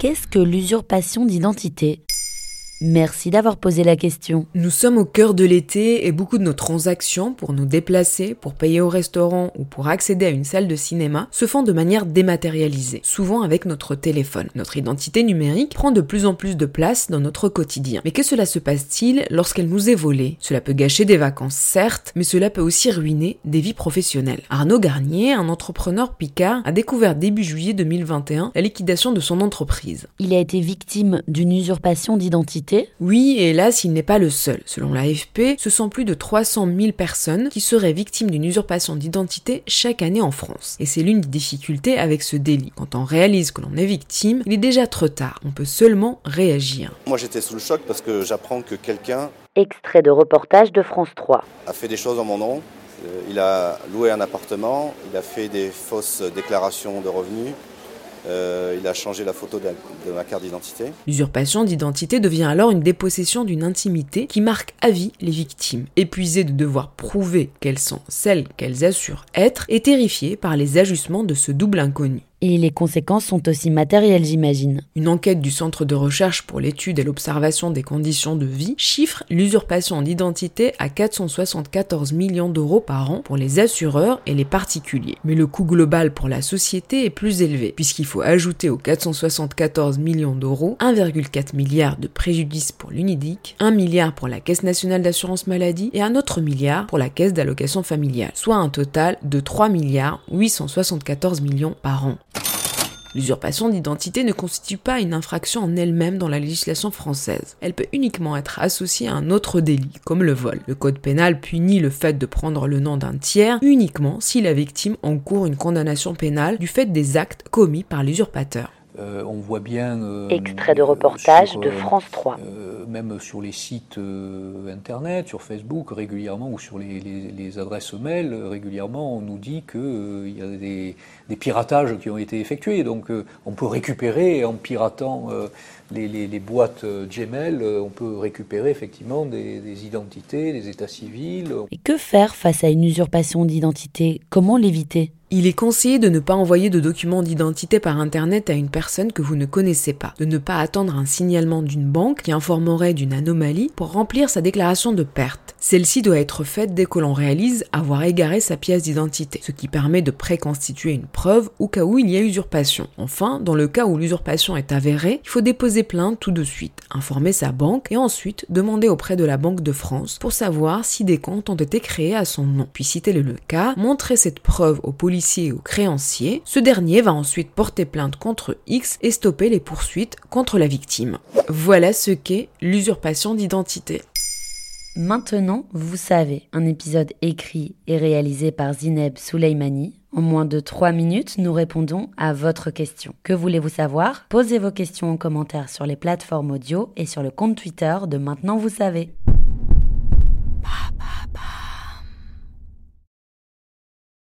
Qu'est-ce que l'usurpation d'identité? Merci d'avoir posé la question. Nous sommes au cœur de l'été et beaucoup de nos transactions pour nous déplacer, pour payer au restaurant ou pour accéder à une salle de cinéma se font de manière dématérialisée, souvent avec notre téléphone. Notre identité numérique prend de plus en plus de place dans notre quotidien. Mais que cela se passe-t-il lorsqu'elle nous est volée? Cela peut gâcher des vacances, certes, mais cela peut aussi ruiner des vies professionnelles. Arnaud Garnier, un entrepreneur picard, a découvert début juillet 2021 la liquidation de son entreprise. Il a été victime d'une usurpation d'identité oui, et hélas, il n'est pas le seul. Selon l'AFP, ce sont plus de 300 000 personnes qui seraient victimes d'une usurpation d'identité chaque année en France. Et c'est l'une des difficultés avec ce délit. Quand on réalise que l'on est victime, il est déjà trop tard. On peut seulement réagir. Moi j'étais sous le choc parce que j'apprends que quelqu'un... Extrait de reportage de France 3. A fait des choses en mon nom. Euh, il a loué un appartement, il a fait des fausses déclarations de revenus, il d'identité. L'usurpation d'identité devient alors une dépossession d'une intimité qui marque à vie les victimes. Épuisées de devoir prouver qu'elles sont celles qu'elles assurent être et terrifiées par les ajustements de ce double inconnu. Et les conséquences sont aussi matérielles, j'imagine. Une enquête du Centre de recherche pour l'étude et l'observation des conditions de vie chiffre l'usurpation d'identité à 474 millions d'euros par an pour les assureurs et les particuliers. Mais le coût global pour la société est plus élevé, puisqu'il faut ajouter aux 474 millions d'euros 1,4 milliard de préjudice pour l'UNIDIC, 1 milliard pour la Caisse nationale d'assurance maladie et un autre milliard pour la Caisse d'allocation familiale, soit un total de 3 milliards 874 millions par an. L'usurpation d'identité ne constitue pas une infraction en elle-même dans la législation française. Elle peut uniquement être associée à un autre délit, comme le vol. Le code pénal punit le fait de prendre le nom d'un tiers uniquement si la victime encourt une condamnation pénale du fait des actes commis par l'usurpateur. Euh, on voit bien. Euh, Extrait de reportage de euh, France 3. même sur les sites internet, sur Facebook régulièrement ou sur les, adresses mail, régulièrement on nous dit qu'il y a des, piratages qui ont été effectués. Donc on peut récupérer en piratant les, boîtes Gmail, on peut récupérer effectivement des, des identités, des états civils. Et que faire face à une usurpation d'identité? Comment l'éviter? Il est conseillé de ne pas envoyer de documents d'identité par Internet à une personne que vous ne connaissez pas, de ne pas attendre un signalement d'une banque qui informerait d'une anomalie pour remplir sa déclaration de perte. Celle-ci doit être faite dès que l'on réalise avoir égaré sa pièce d'identité, ce qui permet de préconstituer une preuve au cas où il y a usurpation. Enfin, dans le cas où l'usurpation est avérée, il faut déposer plainte tout de suite, informer sa banque et ensuite demander auprès de la Banque de France pour savoir si des comptes ont été créés à son nom. Puis si tel est le cas, montrer cette preuve au ou créancier, ce dernier va ensuite porter plainte contre X et stopper les poursuites contre la victime. Voilà ce qu'est l'usurpation d'identité. Maintenant, vous savez, un épisode écrit et réalisé par Zineb Souleimani. En moins de 3 minutes, nous répondons à votre question. Que voulez-vous savoir? Posez vos questions en commentaire sur les plateformes audio et sur le compte Twitter de Maintenant vous savez.